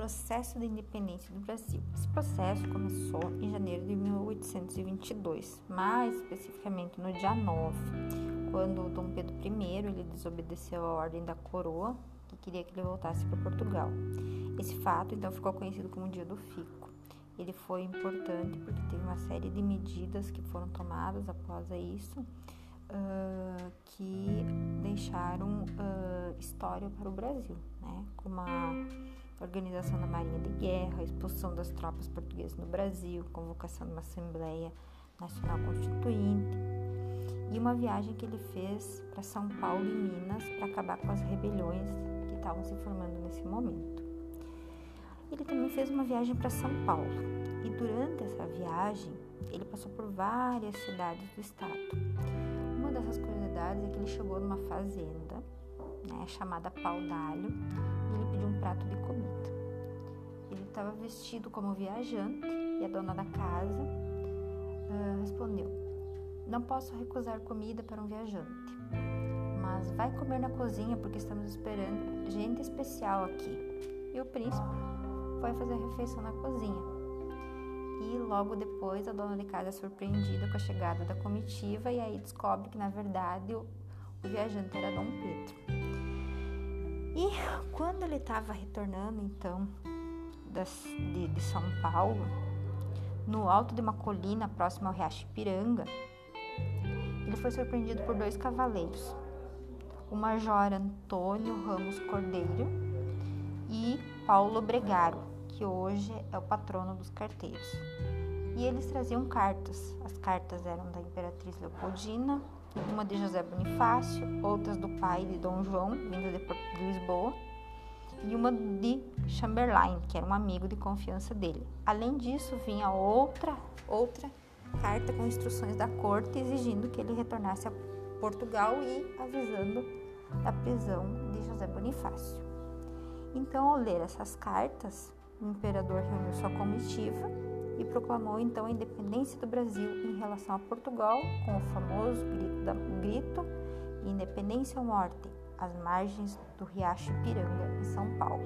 processo de independência do Brasil. Esse processo começou em janeiro de 1822, mais especificamente no dia 9, quando Dom Pedro I ele desobedeceu a ordem da coroa que queria que ele voltasse para Portugal. Esse fato então ficou conhecido como o Dia do Fico. Ele foi importante porque teve uma série de medidas que foram tomadas após isso uh, que deixaram uh, história para o Brasil, né? como a organização da Marinha de Guerra, a expulsão das tropas portuguesas no Brasil, convocação de uma Assembleia Nacional Constituinte e uma viagem que ele fez para São Paulo e Minas para acabar com as rebeliões que estavam se formando nesse momento. Ele também fez uma viagem para São Paulo e durante essa viagem ele passou por várias cidades do estado. Uma dessas curiosidades é que ele chegou numa fazenda né, chamada Pau d'Alho e ele pediu um prato de comida. Ele estava vestido como viajante e a dona da casa uh, respondeu: Não posso recusar comida para um viajante, mas vai comer na cozinha porque estamos esperando gente especial aqui. E o príncipe foi fazer a refeição na cozinha logo depois a dona de casa é surpreendida com a chegada da comitiva e aí descobre que na verdade o, o viajante era Dom Pedro. E quando ele estava retornando então das, de, de São Paulo, no alto de uma colina próxima ao Riacho Ipiranga, ele foi surpreendido por dois cavaleiros, o Major Antônio Ramos Cordeiro e Paulo Bregaro, que hoje é o patrono dos carteiros. E eles traziam cartas. As cartas eram da Imperatriz Leopoldina, uma de José Bonifácio, outras do pai de Dom João, vinda de Lisboa, e uma de Chamberlain, que era um amigo de confiança dele. Além disso, vinha outra outra carta com instruções da corte exigindo que ele retornasse a Portugal e avisando da prisão de José Bonifácio. Então, ao ler essas cartas, o imperador reuniu sua comitiva e proclamou então a independência do Brasil em relação a Portugal com o famoso grito, da, grito Independência ou Morte, às margens do Riacho Ipiranga, em São Paulo.